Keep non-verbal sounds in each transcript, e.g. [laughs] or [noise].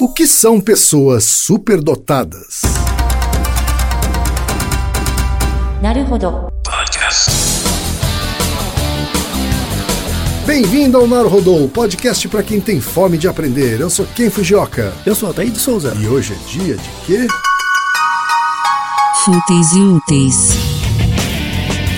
O que são pessoas superdotadas? Naruhodo. Bem-vindo ao Naruhodô, podcast para quem tem fome de aprender. Eu sou Ken Fujioka. Eu sou Ataí de Souza. E hoje é dia de quê? Fúteis e úteis.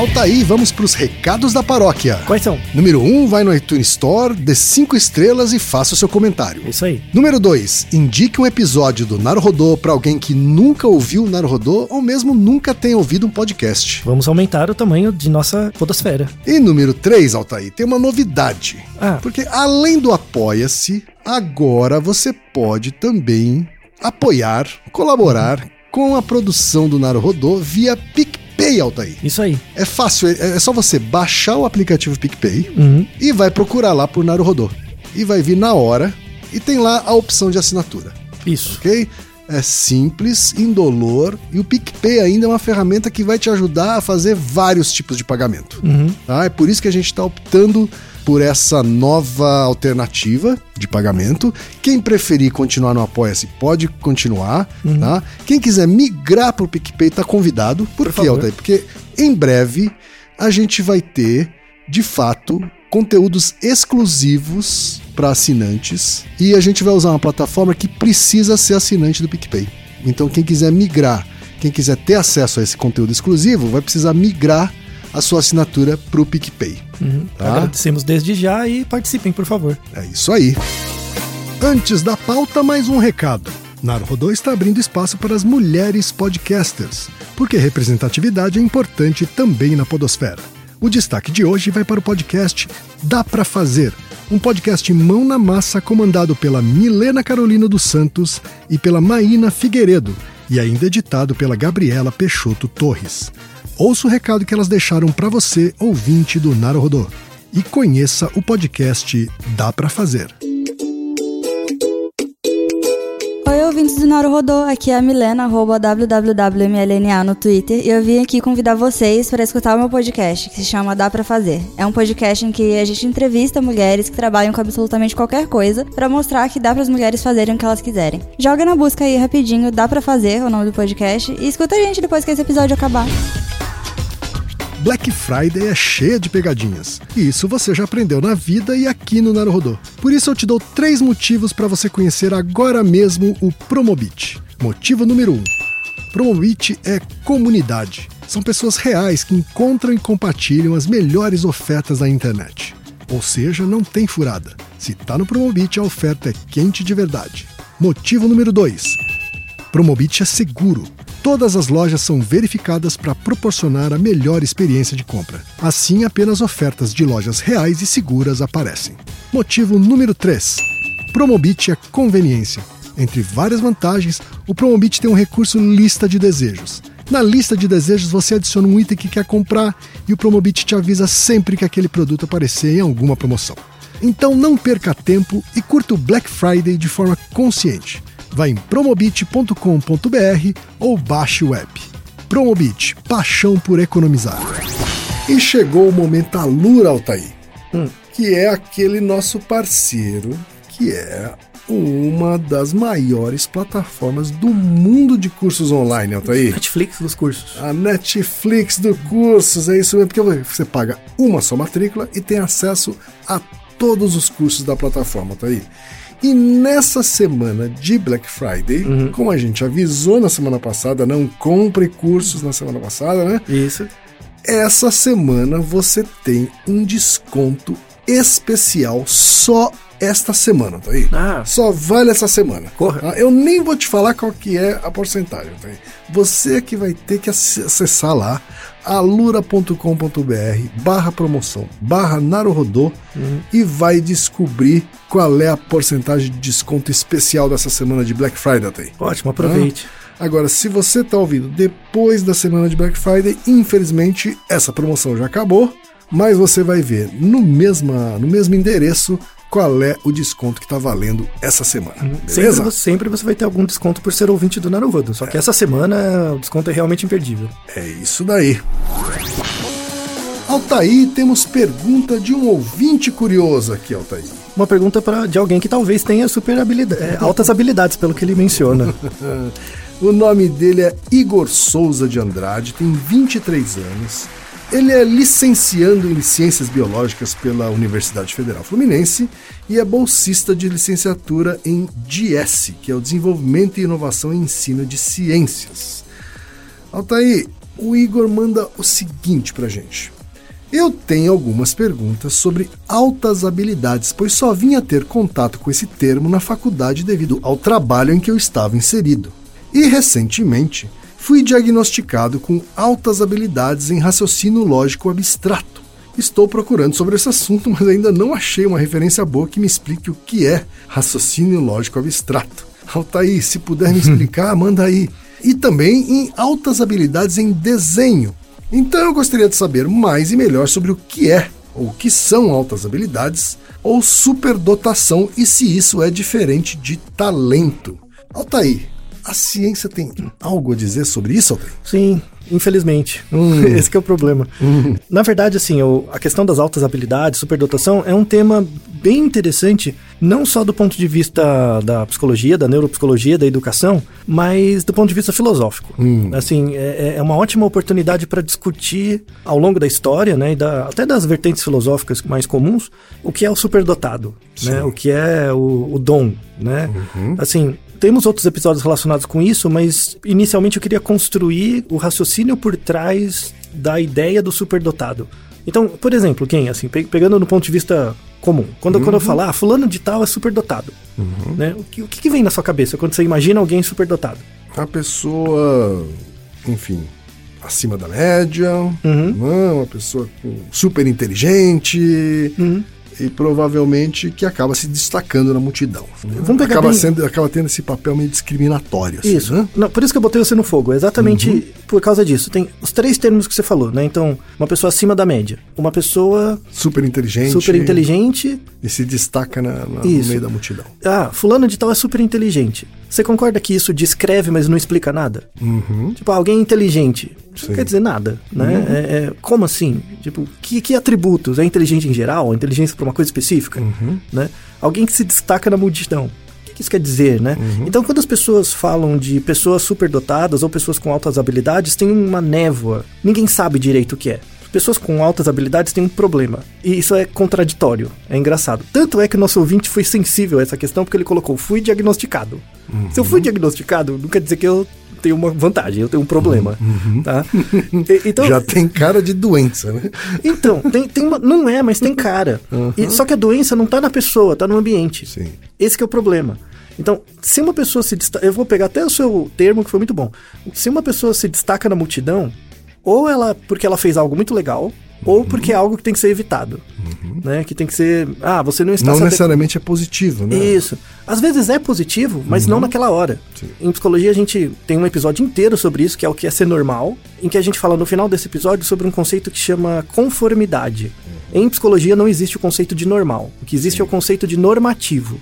Altaí, vamos para os recados da paróquia. Quais são? Número 1, um, vai no iTunes Store, dê 5 estrelas e faça o seu comentário. Isso aí. Número 2, indique um episódio do Naruhodô para alguém que nunca ouviu o Naruhodô ou mesmo nunca tenha ouvido um podcast. Vamos aumentar o tamanho de nossa podosfera. E número 3, Altair, tem uma novidade. Ah. Porque além do Apoia-se, agora você pode também apoiar, colaborar com a produção do Naruhodô via PicPay, Altair. Isso aí. É fácil, é é só você baixar o aplicativo PicPay Uhum. e vai procurar lá por Naruhodô. E vai vir na hora e tem lá a opção de assinatura, Isso. ok? É simples, indolor e o PicPay ainda é uma ferramenta que vai te ajudar a fazer vários tipos de pagamento. Uhum. Tá? É por isso que a gente está optando por essa nova alternativa de pagamento. Quem preferir continuar no Apoia-se pode continuar. Tá? Quem quiser migrar para o PicPay está convidado. Por, Por quê. Altair? Porque em breve a gente vai ter, de fato, conteúdos exclusivos para assinantes e a gente vai usar uma plataforma que precisa ser assinante do PicPay. Então quem quiser migrar, quem quiser ter acesso a esse conteúdo exclusivo, vai precisar migrar a sua assinatura para o PicPay. Uhum. Tá. Agradecemos desde já e participem, por favor. É isso aí. Antes da pauta, mais um recado. Naruhodô está abrindo espaço para as mulheres podcasters, porque representatividade é importante também na podosfera. O destaque de hoje vai para o podcast Dá Pra Fazer, um podcast mão na massa comandado pela Milena Carolina dos Santos e pela Maína Figueiredo, e ainda editado pela Gabriela Peixoto Torres. Ouça o recado que elas deixaram para você, ouvinte do Naruhodô, e conheça o podcast Dá Pra Fazer. Oi, ouvintes do Naruhodô, aqui é a Milena, arroba www.mlna no Twitter, e eu vim aqui convidar vocês para escutar o meu podcast, que se chama Dá Pra Fazer. É um podcast em que a gente entrevista mulheres que trabalham com absolutamente qualquer coisa, para mostrar que dá para as mulheres fazerem o que elas quiserem. Joga na busca aí rapidinho, Dá Pra Fazer, o nome do podcast, e escuta a gente depois que esse episódio acabar. Black Friday é cheia de pegadinhas. E isso você já aprendeu na vida e aqui no Naruhodô. Por isso eu te dou três motivos para você conhecer agora mesmo o Promobit. Motivo número um. Promobit é comunidade. São pessoas reais que encontram e compartilham as melhores ofertas da internet. Ou seja, não tem furada. Se tá no Promobit, a oferta é quente de verdade. Motivo número 2. Promobit é seguro. Todas as lojas são verificadas para proporcionar a melhor experiência de compra. Assim, apenas ofertas de lojas reais e seguras aparecem. Motivo número 3. Promobit é conveniência. Entre várias vantagens, o Promobit tem um recurso lista de desejos. Na lista de desejos, você adiciona um item que quer comprar e o Promobit te avisa sempre que aquele produto aparecer em alguma promoção. Então não perca tempo e curta o Black Friday de forma consciente. Vá em promobit.com.br ou baixe o app. Promobit, paixão por economizar. E chegou o momento Alura, Altair, que é aquele nosso parceiro, que é uma das maiores plataformas do mundo de cursos online, Altair. Netflix dos cursos. A Netflix do cursos, é isso mesmo, porque você paga uma só matrícula e tem acesso a todos os cursos da plataforma, tá aí. E nessa semana de Black Friday, como a gente avisou na semana passada, não compre cursos na semana passada, né? Isso. Essa semana você tem um desconto especial só esta semana, tá aí? Ah. Só vale essa semana. Corra. tá? Eu nem vou te falar qual que é a porcentagem, tá aí? Você que vai ter que ac- acessar lá alura.com.br barra promoção barra naruhodô e vai descobrir qual é a porcentagem de desconto especial dessa semana de Black Friday? Ótimo, aproveite. Agora, se você está ouvindo depois da semana de Black Friday, infelizmente essa promoção já acabou, mas você vai ver no, mesma, no mesmo endereço qual é o desconto que está valendo essa semana. Sempre Beleza? você, sempre você vai ter algum desconto por ser ouvinte do Naruhodo. Só que essa semana o desconto é realmente imperdível. É isso daí. Altaí, temos pergunta de um ouvinte curioso aqui, Altaí. Uma pergunta pra, de alguém que talvez tenha super habilidade, é, [laughs] altas habilidades, pelo que ele menciona. [laughs] O nome dele é Igor Souza de Andrade, tem 23 anos. Ele é licenciando em Ciências Biológicas pela Universidade Federal Fluminense e é bolsista de licenciatura em DS, que é o Desenvolvimento e Inovação em Ensino de Ciências. Altaí, o Igor manda o seguinte pra gente. Eu tenho algumas perguntas sobre altas habilidades, pois só vim a ter contato com esse termo na faculdade devido ao trabalho em que eu estava inserido. E recentemente fui diagnosticado com altas habilidades em raciocínio lógico abstrato. Estou procurando sobre esse assunto, mas ainda não achei uma referência boa que me explique o que é raciocínio lógico abstrato. Altaí, se puder me [laughs] explicar, manda aí. E também em altas habilidades em desenho. Então eu gostaria de saber mais e melhor sobre o que é ou o que são altas habilidades ou superdotação e se isso é diferente de talento. Altaí, a ciência tem algo a dizer sobre isso? Sim, infelizmente. Hum. [laughs] Esse que é o problema. Na verdade, assim, o- a questão das altas habilidades, superdotação, é um tema bem interessante, não só do ponto de vista da psicologia, da neuropsicologia, da educação, mas do ponto de vista filosófico. Assim, é, é uma ótima oportunidade para discutir ao longo da história, né, e da- até das vertentes filosóficas mais comuns, o que é o superdotado, né, o que é o, o dom, né? Assim, temos outros episódios relacionados com isso, mas inicialmente eu queria construir o raciocínio por trás da ideia do superdotado. Então, por exemplo, quem, assim, pe- pegando no ponto de vista comum, quando, quando eu falar, ah, fulano de tal é superdotado, né? O que, o que vem na sua cabeça quando você imagina alguém superdotado? A pessoa, enfim, acima da média, Uhum. né, uma pessoa super inteligente Uhum. E provavelmente que acaba se destacando na multidão. Vamos pegar acaba, bem- sendo, acaba tendo esse papel meio discriminatório. assim, Isso. né? Não, por isso que eu botei você no fogo. é Exatamente por causa disso. Tem os três termos que você falou, né? Então, uma pessoa acima da média. Uma pessoa Super inteligente. super inteligente. E se destaca na- na- no meio da multidão. Ah, fulano de tal é super inteligente. Você concorda que isso descreve, mas não explica nada? Uhum. Tipo, alguém inteligente. Isso Sim. não quer dizer nada, né? É- é- como assim? Tipo, que, que atributos? É inteligente em geral? É inteligência para uma coisa específica? Né? Alguém que se destaca na multidão. O que que isso quer dizer, né? Então, quando as pessoas falam de pessoas superdotadas ou pessoas com altas habilidades, tem uma névoa. Ninguém sabe direito o que é. Pessoas com altas habilidades têm um problema. E isso é contraditório. É engraçado. Tanto é que o nosso ouvinte foi sensível a essa questão porque ele colocou: fui diagnosticado. Se eu fui diagnosticado, não quer dizer que eu tenho uma vantagem, eu tenho um problema. Tá? E- então, Já tem cara de doença, né? então tem, tem uma, não é, mas tem cara. E- só que a doença não tá na pessoa, tá no ambiente. Sim. Esse que é o problema. Então, se uma pessoa se destaca. Eu vou pegar até o seu termo que foi muito bom. Se uma pessoa se destaca na multidão, ou ela porque ela fez algo muito legal, ou porque é algo que tem que ser evitado. Né? Que tem que ser. Ah, você não está Não se ade- necessariamente é positivo, né? isso. Às vezes é positivo, mas não naquela hora. Sim. Em psicologia a gente tem um episódio inteiro sobre isso, que é o que é ser normal, em que a gente fala no final desse episódio sobre um conceito que chama conformidade. Em psicologia não existe o conceito de normal. O que existe é o conceito de normativo.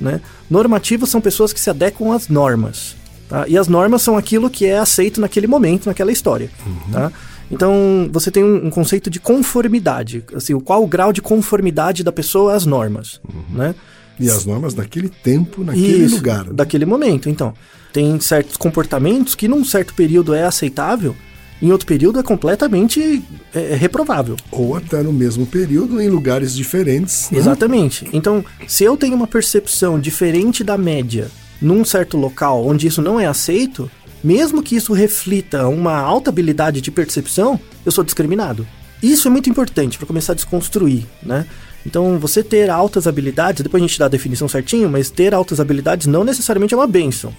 Né? Normativos são pessoas que se adequam às normas. Tá? E as normas são aquilo que é aceito naquele momento, naquela história. Tá? Então, você tem um, um conceito de conformidade. Assim, qual o grau de conformidade da pessoa às normas. Né? E as normas daquele tempo, naquele Isso, lugar. né? Daquele momento, então. Tem certos comportamentos que num certo período é aceitável, em outro período é completamente é, é reprovável. Ou até no mesmo período, em lugares diferentes. né? Exatamente. Então, se eu tenho uma percepção diferente da média num certo local onde isso não é aceito, mesmo que isso reflita uma alta habilidade de percepção, eu sou discriminado. Isso é muito importante para começar a desconstruir, né? Então, você ter altas habilidades, depois a gente dá a definição certinho, mas ter altas habilidades não necessariamente é uma benção,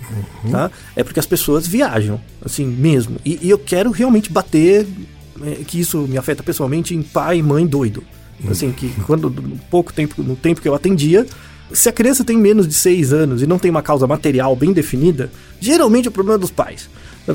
tá? É porque as pessoas viajam, assim, mesmo. E, e eu quero realmente bater é, que isso me afeta pessoalmente em pai e mãe doido. Assim, que quando no pouco tempo, no tempo que eu atendia, se a criança tem menos de 6 anos e não tem uma causa material bem definida, geralmente é o problema dos pais.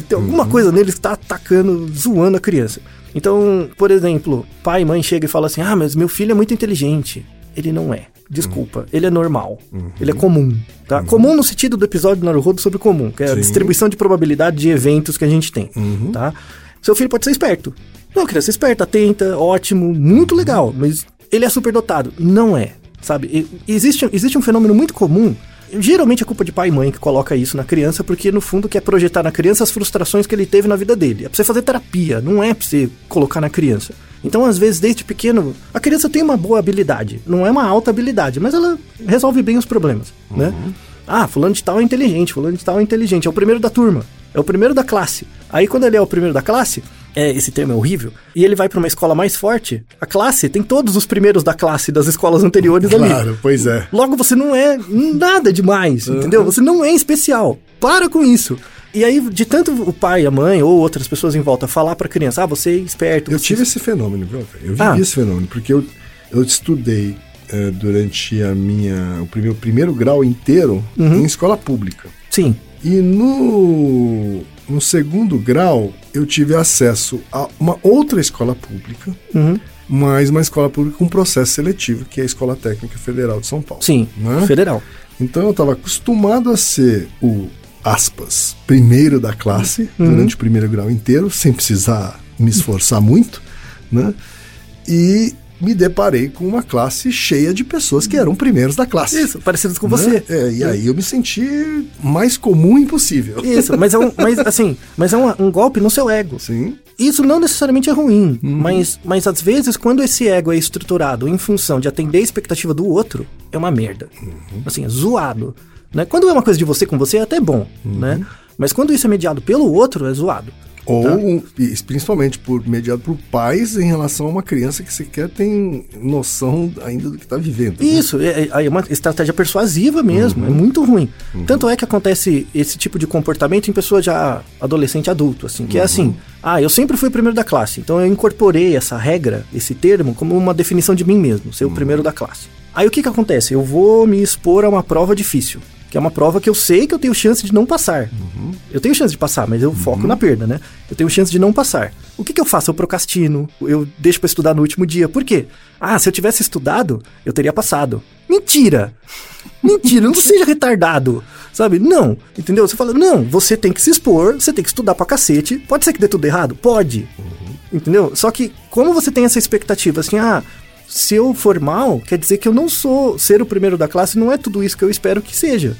Tem alguma coisa neles que está atacando, zoando a criança. Então, por exemplo, pai e mãe chega e fala assim: "Ah, mas meu filho é muito inteligente". Ele não é. Desculpa, ele é normal. Ele é comum, tá? Comum no sentido do episódio do Naruhodo sobre comum, que é a Sim. distribuição de probabilidade de eventos que a gente tem, tá? Seu filho pode ser esperto. Não, criança esperta, atenta, ótimo, muito legal, mas ele é superdotado. Não é, sabe? E- Existe, existe um fenômeno muito comum. Geralmente é culpa de pai e mãe que coloca isso na criança, porque no fundo quer projetar na criança as frustrações que ele teve na vida dele. É pra você fazer terapia, não é pra você colocar na criança. Então, às vezes, desde pequeno, a criança tem uma boa habilidade. Não é uma alta habilidade, mas ela resolve bem os problemas, né? Ah, fulano de tal é inteligente, fulano de tal é inteligente. É o primeiro da turma, é o primeiro da classe. Aí, quando ele é o primeiro da classe, é, esse termo é horrível, e ele vai pra uma escola mais forte, a classe tem todos os primeiros da classe das escolas anteriores ali. Claro, pois é. Logo, você não é nada demais, entendeu? Você não é especial. Para com isso. E aí, de tanto o pai, a mãe ou outras pessoas em volta falar pra criança, ah, você é esperto. Eu você- tive esse fenômeno, viu? Eu vivi Ah. esse fenômeno, porque eu, eu estudei eh, durante a minha, o primeiro, primeiro grau inteiro Uhum. em escola pública. Sim. E no, no segundo grau, eu tive acesso a uma outra escola pública, Uhum. mas uma escola pública com processo seletivo, que é a Escola Técnica Federal de São Paulo. Sim. Né? Federal. Então eu estava acostumado a ser o, aspas, primeiro da classe, Uhum. durante o primeiro grau inteiro, sem precisar me esforçar muito, né? E me deparei com uma classe cheia de pessoas que eram primeiros da classe. Isso, parecidos com né? você. É, e aí eu me senti mais comum impossível. Isso, mas é um, mas, assim, mas é um, um golpe no seu ego. Sim. Isso não necessariamente é ruim, mas, mas às vezes quando esse ego é estruturado em função de atender a expectativa do outro, é uma merda. Assim, é zoado. Né? Quando é uma coisa de você com você, é até bom, né? Mas quando isso é mediado pelo outro, é zoado. Ou, Tá. um- principalmente por mediado por pais em relação a uma criança que sequer tem noção ainda do que está vivendo. né? Isso, é, é- é uma estratégia persuasiva mesmo, é muito ruim. Tanto é que acontece esse tipo de comportamento em pessoa já adolescente adulto, assim, que é assim, ah, eu sempre fui o primeiro da classe, então eu incorporei essa regra, esse termo, como uma definição de mim mesmo, ser o primeiro da classe. Aí o que que acontece? Eu vou me expor a uma prova difícil, que é uma prova que eu sei que eu tenho chance de não passar. Eu tenho chance de passar, mas eu foco na perda, né? Eu tenho chance de não passar. O que, que eu faço? Eu procrastino, eu deixo pra estudar no último dia. Por quê? Ah, se eu tivesse estudado, eu teria passado. Mentira! Mentira, [laughs] não seja retardado, sabe? Não, entendeu? Você fala, não, você tem que se expor, você tem que estudar pra cacete. Pode ser que dê tudo errado? Pode. Entendeu? Só que, como você tem essa expectativa, assim, ah, se eu for mal, quer dizer que eu não sou ser o primeiro da classe, não é tudo isso que eu espero que seja.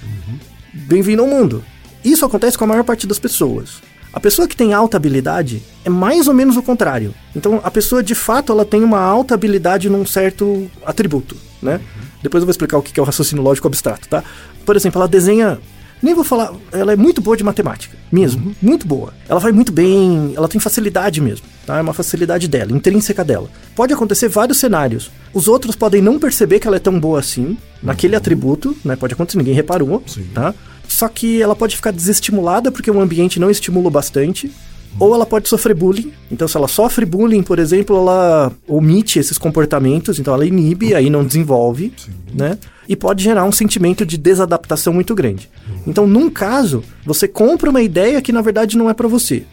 Bem-vindo ao mundo. Isso acontece com a maior parte das pessoas. A pessoa que tem alta habilidade é mais ou menos o contrário. Então, a pessoa de fato ela tem uma alta habilidade num certo atributo, né? Depois eu vou explicar o que é o raciocínio lógico abstrato, tá? Por exemplo, ela desenha. Nem vou falar. Ela é muito boa de matemática, mesmo. Muito boa. Ela vai muito bem, ela tem facilidade mesmo, tá? É uma facilidade dela, intrínseca dela. Pode acontecer vários cenários. Os outros podem não perceber que ela é tão boa assim, naquele atributo, né? Pode acontecer, ninguém reparou, tá? Só que ela pode ficar desestimulada porque o ambiente não estimula bastante. Ou ela pode sofrer bullying. Então, se ela sofre bullying, por exemplo, ela omite esses comportamentos, então ela inibe, aí não desenvolve, né? E pode gerar um sentimento de desadaptação muito grande. Então, num caso, você compra uma ideia que na verdade não é para você.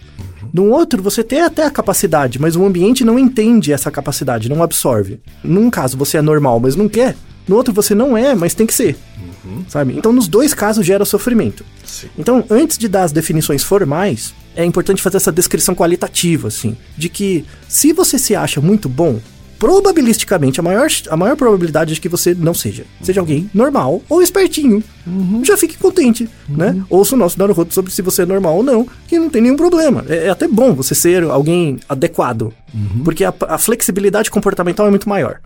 Num outro, você tem até a capacidade, mas o ambiente não entende essa capacidade, não absorve. Num caso, você é normal, mas não quer. No outro, você não é, mas tem que ser. Sabe? Então, nos dois casos, gera sofrimento. Então, antes de dar as definições formais, é importante fazer essa descrição qualitativa, assim, de que se você se acha muito bom, probabilisticamente, a maior, a maior probabilidade é de que você não seja. Seja alguém normal ou espertinho. Já fique contente, né? Ouça o nosso Naruhodo sobre se você é normal ou não, que não tem nenhum problema. É, é até bom você ser alguém adequado, porque a, a flexibilidade comportamental é muito maior.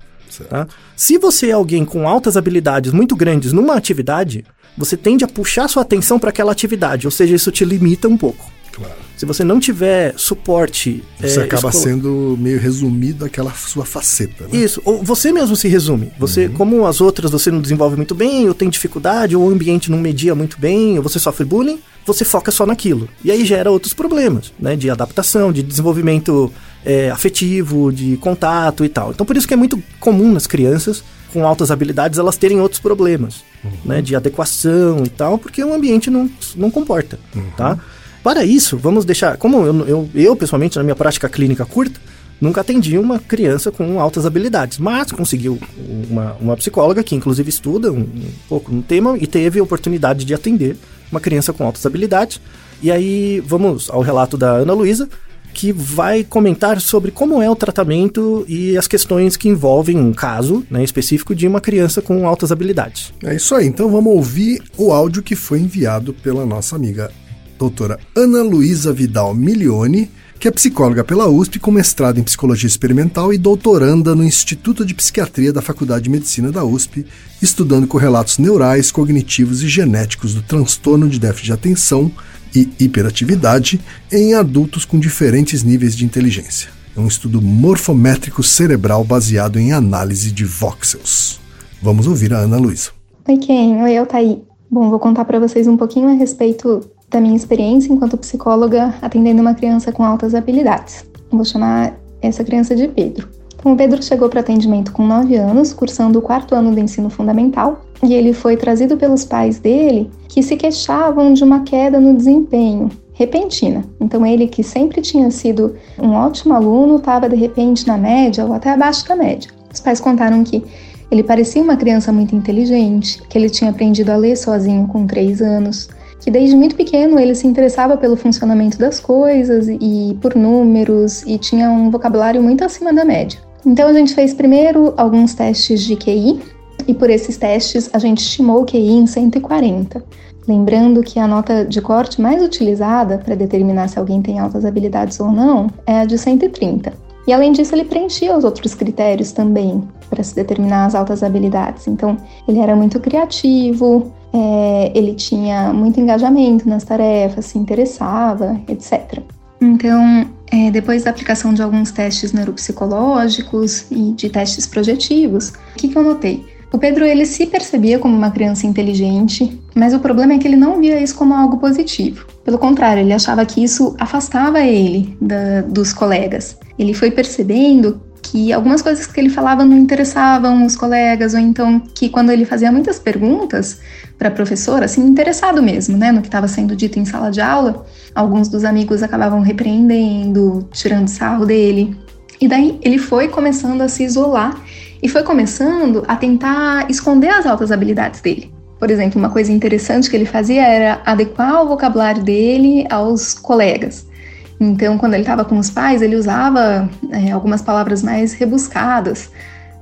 Tá? Se você é alguém com altas habilidades muito grandes numa atividade, você tende a puxar sua atenção para aquela atividade, ou seja, isso te limita um pouco. Claro. Se você não tiver suporte. Você é, acaba escolar- sendo meio resumido aquela sua faceta, né? Isso, ou você mesmo se resume. Você, como as outras você não desenvolve muito bem, ou tem dificuldade, ou o ambiente não media muito bem, ou você sofre bullying, você foca só naquilo. E aí gera outros problemas, né? De adaptação, de desenvolvimento é, afetivo, de contato e tal. Então por isso que é muito comum nas crianças com altas habilidades elas terem outros problemas, né? De adequação e tal, porque o ambiente não, não comporta, tá? Para isso, vamos deixar. Como eu, eu, eu, pessoalmente, na minha prática clínica curta, nunca atendi uma criança com altas habilidades, mas conseguiu uma, uma psicóloga que, inclusive, estuda um, um pouco no tema e teve a oportunidade de atender uma criança com altas habilidades. E aí, vamos ao relato da Ana Luísa, que vai comentar sobre como é o tratamento e as questões que envolvem um caso né, específico de uma criança com altas habilidades. É isso aí, então vamos ouvir o áudio que foi enviado pela nossa amiga doutora Ana Luísa Vidal Milione, que é psicóloga pela USP com mestrado em psicologia experimental e doutoranda no Instituto de Psiquiatria da Faculdade de Medicina da USP, estudando correlatos neurais, cognitivos e genéticos do transtorno de déficit de atenção e hiperatividade em adultos com diferentes níveis de inteligência. É um estudo morfométrico cerebral baseado em análise de voxels. Vamos ouvir a Ana Luísa. Oi, Ken. Oi, Altair. Bom, vou contar para vocês um pouquinho a respeito da minha experiência enquanto psicóloga atendendo uma criança com altas habilidades. Vou chamar essa criança de Pedro. Então, o Pedro chegou para atendimento com 9 anos, cursando o quarto ano do ensino fundamental, e ele foi trazido pelos pais dele que se queixavam de uma queda no desempenho repentina. Então, ele que sempre tinha sido um ótimo aluno, estava de repente na média ou até abaixo da média. Os pais contaram que ele parecia uma criança muito inteligente, que ele tinha aprendido a ler sozinho com 3 anos, que desde muito pequeno ele se interessava pelo funcionamento das coisas e por números e tinha um vocabulário muito acima da média. Então a gente fez primeiro alguns testes de QI e por esses testes a gente estimou o QI em 140. Lembrando que a nota de corte mais utilizada para determinar se alguém tem altas habilidades ou não é a de 130. E além disso, ele preenchia os outros critérios também para se determinar as altas habilidades. Então, ele era muito criativo, é, ele tinha muito engajamento nas tarefas, se interessava, etc. Então, é, depois da aplicação de alguns testes neuropsicológicos e de testes projetivos, o que, que eu notei? O Pedro ele se percebia como uma criança inteligente, mas o problema é que ele não via isso como algo positivo. Pelo contrário, ele achava que isso afastava ele da, dos colegas. Ele foi percebendo que algumas coisas que ele falava não interessavam os colegas, ou então que quando ele fazia muitas perguntas para a professora, assim, interessado mesmo, né, no que estava sendo dito em sala de aula, alguns dos amigos acabavam repreendendo, tirando sarro dele. E daí ele foi começando a se isolar e foi começando a tentar esconder as altas habilidades dele. Por exemplo, uma coisa interessante que ele fazia era adequar o vocabulário dele aos colegas. Então, quando ele estava com os pais, ele usava é, algumas palavras mais rebuscadas,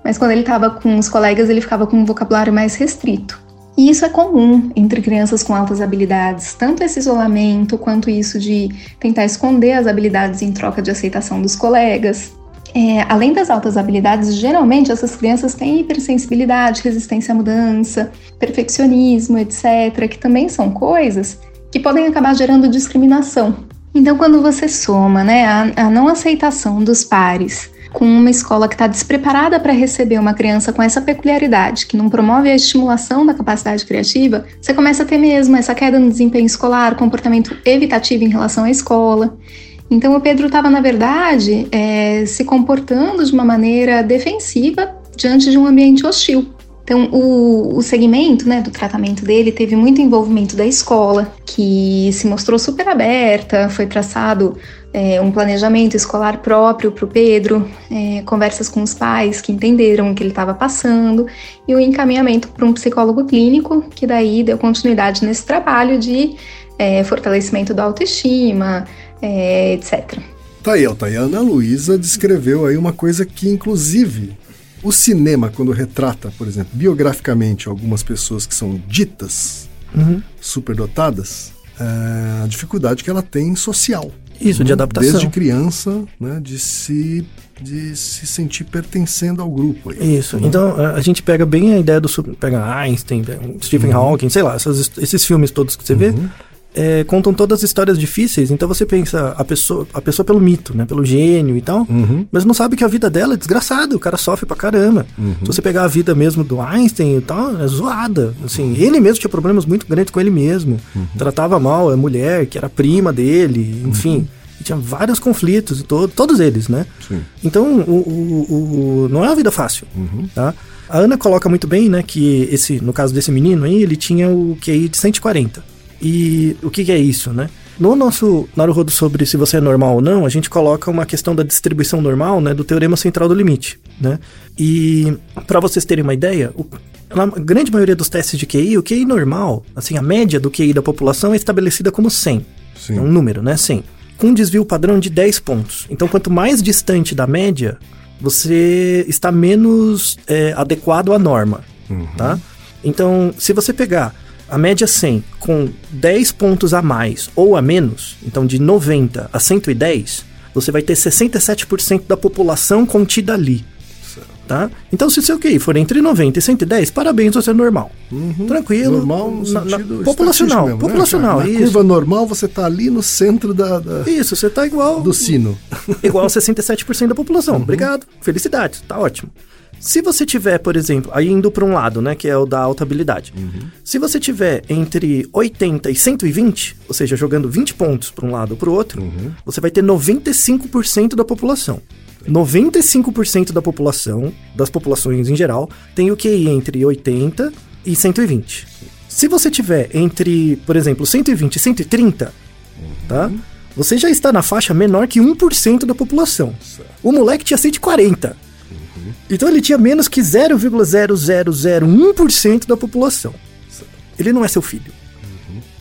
mas quando ele estava com os colegas, ele ficava com um vocabulário mais restrito. E isso é comum entre crianças com altas habilidades, tanto esse isolamento quanto isso de tentar esconder as habilidades em troca de aceitação dos colegas. É, além das altas habilidades, geralmente essas crianças têm hipersensibilidade, resistência à mudança, perfeccionismo, etc., que também são coisas que podem acabar gerando discriminação. Então, quando você soma né, a, a não aceitação dos pares com uma escola que está despreparada para receber uma criança com essa peculiaridade, que não promove a estimulação da capacidade criativa, você começa a ter mesmo essa queda no desempenho escolar, comportamento evitativo em relação à escola. Então o Pedro estava, na verdade, é, se comportando de uma maneira defensiva diante de um ambiente hostil. Então, o, o segmento né, do tratamento dele teve muito envolvimento da escola, que se mostrou super aberta, foi traçado é, um planejamento escolar próprio para o Pedro, é, conversas com os pais que entenderam o que ele estava passando, e o encaminhamento para um psicólogo clínico, que daí deu continuidade nesse trabalho de é, fortalecimento da autoestima, é, etc. Tá aí, Altair. A Ana Luísa descreveu aí uma coisa que, inclusive, o cinema, quando retrata, por exemplo, biograficamente algumas pessoas que são ditas Uhum. superdotadas, é, a dificuldade que ela tem social. Isso, de né? adaptação. Desde criança, né, de se de se sentir pertencendo ao grupo. aí. Isso. Então a gente pega bem a ideia do pega Einstein, pega Stephen Uhum. Hawking, sei lá, essas- esses filmes todos que você vê. É, contam todas as histórias difíceis, então você pensa a pessoa, a pessoa pelo mito, né, pelo gênio e tal, Uhum. mas não sabe que a vida dela é desgraçada, o cara sofre pra caramba. Se você pegar a vida mesmo do Einstein e tal, é zoada. Assim, ele mesmo tinha problemas muito grandes com ele mesmo. Tratava mal a mulher, que era prima dele, enfim. E tinha vários conflitos, e todo, todos eles, né? Sim. Então, o, o- o- não é uma vida fácil, tá? A Ana coloca muito bem, né, que esse, no caso desse menino aí, ele tinha o QI de 140. E o que, que é isso, né? No nosso Naruhodo sobre se você é normal ou não, a gente coloca uma questão da distribuição normal, né, do teorema central do limite, né? E para vocês terem uma ideia, o- na grande maioria dos testes de QI, o QI normal, assim, a média do QI da população é estabelecida como 100. Sim. É um número, né? 100. com um desvio padrão de 10 pontos. Então, quanto mais distante da média, você está menos é, adequado à norma, tá? Então, se você pegar a média 100 com 10 pontos a mais ou a menos, então de 90 a 110, você vai ter 67% da população contida ali. Tá? Então, se o seu QI for entre 90 e 110, parabéns, você é normal. Tranquilo. Normal no na- na- populacional. mesmo, né? populacional, Na isso. curva normal, você tá ali no centro da, da- Isso, você tá igual. do sino. [laughs] igual a 67% da população. Obrigado. Felicidades. Tá ótimo. Se você tiver, por exemplo, aí indo para um lado, né, que é o da alta habilidade. Se você tiver entre 80 e 120, ou seja, jogando 20 pontos para um lado ou para o outro, você vai ter 95% da população. 95% da população, das populações em geral, tem o QI entre 80 e 120. Se você tiver entre, por exemplo, 120 e 130, tá? Você já está na faixa menor que 1% da população. O moleque tinha 140. Então ele tinha menos que 0,0001% da população. Ele não é seu filho.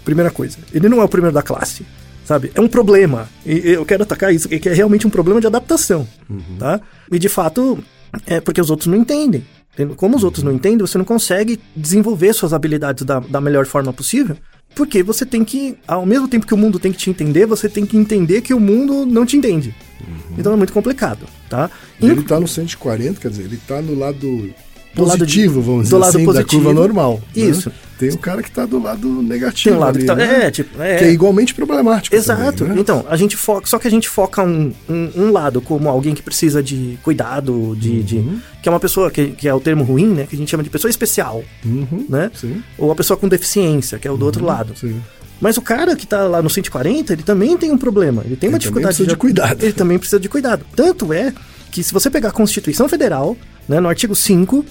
Primeira coisa. Ele não é o primeiro da classe. Sabe? É um problema. E eu quero atacar isso, que é realmente um problema de adaptação. Tá? E de fato, é porque os outros não entendem. Como os outros não entendem, você não consegue desenvolver suas habilidades da, da melhor forma possível. Porque você tem que, ao mesmo tempo que o mundo tem que te entender, você tem que entender que o mundo não te entende. Então é muito complicado, tá? E ele tá no 140, quer dizer, ele tá no lado Do lado de- positivo, vamos dizer assim, positivo. da curva normal. né? Isso. Tem o cara que tá do lado negativo Tem um lado ali, que tá. né? É, tipo. É, Que é igualmente problemático Exato. também, né? Então, a gente foca. Só que a gente foca um, um, um lado como alguém que precisa de cuidado, de. de- Uhum. que é uma pessoa, que, que é o termo ruim, né? Que a gente chama de pessoa especial, Uhum, né? Sim, Ou a pessoa com deficiência, que é o do outro lado. sim. Mas o cara que tá lá no 140, ele também tem um problema. Ele tem uma Ele dificuldade precisa de cuidado. Ele também precisa de cuidado. Tanto é que se você pegar a Constituição Federal, né, no artigo 5, eh,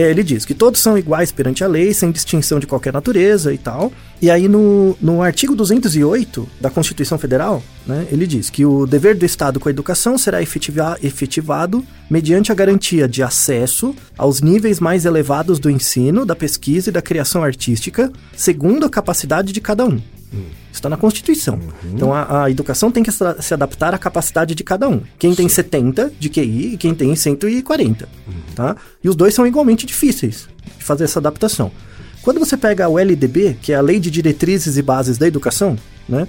ele diz que todos são iguais perante a lei, sem distinção de qualquer natureza e tal. E aí no, no artigo 208 da Constituição Federal, né, ele diz que o dever do Estado com a educação será efetiva- efetivado mediante a garantia de acesso aos níveis mais elevados do ensino, da pesquisa e da criação artística, segundo a capacidade de cada um. Isso está na Constituição. Então a, a educação tem que se adaptar à capacidade de cada um. Quem tem 70 de QI e quem tem 140. Tá? E os dois são igualmente difíceis de fazer essa adaptação. Quando você pega o LDB, que é a Lei de Diretrizes e Bases da Educação, né?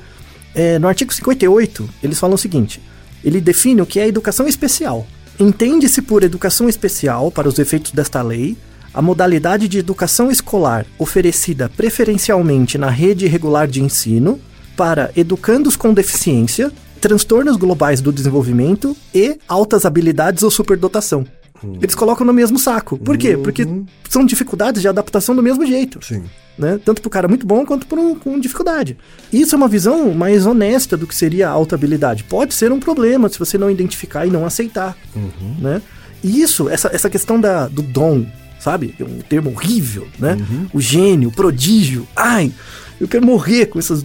é, no artigo 58, eles falam o seguinte: ele define o que é educação especial. Entende-se por educação especial, para os efeitos desta lei, a modalidade de educação escolar oferecida preferencialmente na rede regular de ensino para educandos com deficiência, transtornos globais do desenvolvimento e altas habilidades ou superdotação. Eles colocam no mesmo saco. Por quê? Porque são dificuldades de adaptação do mesmo jeito Sim. né? Tanto para o cara muito bom quanto para um com dificuldade. Isso é uma visão mais honesta do que seria a alta habilidade. Pode ser um problema se você não identificar e não aceitar, né? E isso, essa, essa questão da, do dom, sabe? É um termo horrível, né? O gênio, o prodígio. Ai, eu quero morrer com essas...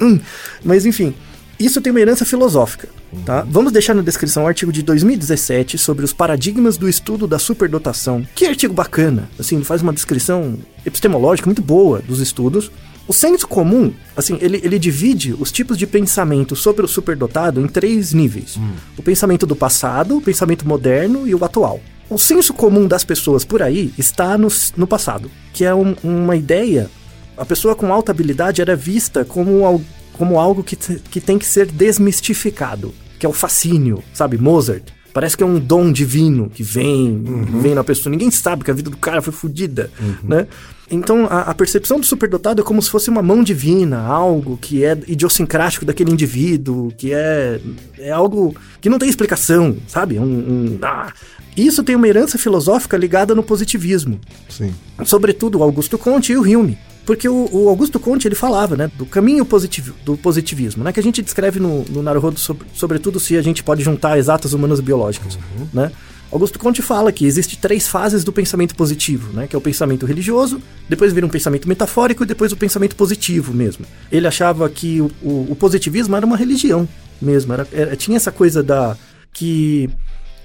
Hum. Mas enfim, isso tem uma herança filosófica, tá? Vamos deixar na descrição o artigo de 2017 sobre os paradigmas do estudo da superdotação. Que artigo bacana, assim, faz uma descrição epistemológica muito boa dos estudos. O senso comum, assim, ele, ele divide os tipos de pensamento sobre o superdotado em três níveis. O pensamento do passado, o pensamento moderno e o atual. O senso comum das pessoas por aí está no, no passado, que é um- uma ideia a pessoa com alta habilidade era vista como, como algo que, que tem que ser desmistificado, que é o fascínio, sabe? Mozart. Parece que é um dom divino que vem, vem na pessoa. Ninguém sabe que a vida do cara foi fodida, né? Então, a, a percepção do superdotado é como se fosse uma mão divina, algo que é idiosincrático daquele indivíduo, que é, é algo que não tem explicação, sabe? Um, um- ah. Isso tem uma herança filosófica ligada no positivismo Sim. sobretudo o Augusto Conte e o Hume. Porque o, o Augusto Conte ele falava, né, do caminho positivo, do positivismo, né, que a gente descreve no, no Naruhodo, sobre, sobretudo se a gente pode juntar exatas humanas biológicas, né. Augusto Conte fala que existe três fases do pensamento positivo, né, que é o pensamento religioso, depois vira um pensamento metafórico e depois o pensamento positivo mesmo. Ele achava que o, o, o positivismo era uma religião mesmo, era, era- tinha essa coisa da que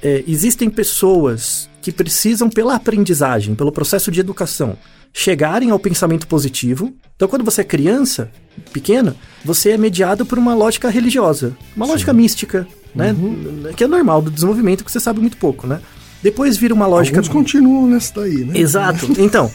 é, existem pessoas que precisam, pela aprendizagem, pelo processo de educação, chegarem ao pensamento positivo. Então, quando você é criança, pequena, você é mediado por uma lógica religiosa, uma lógica mística, né? Que é normal do desenvolvimento, que você sabe muito pouco, né? Depois vira uma lógica. Alguns continuam nessa daí, né? Exato. [laughs] Então,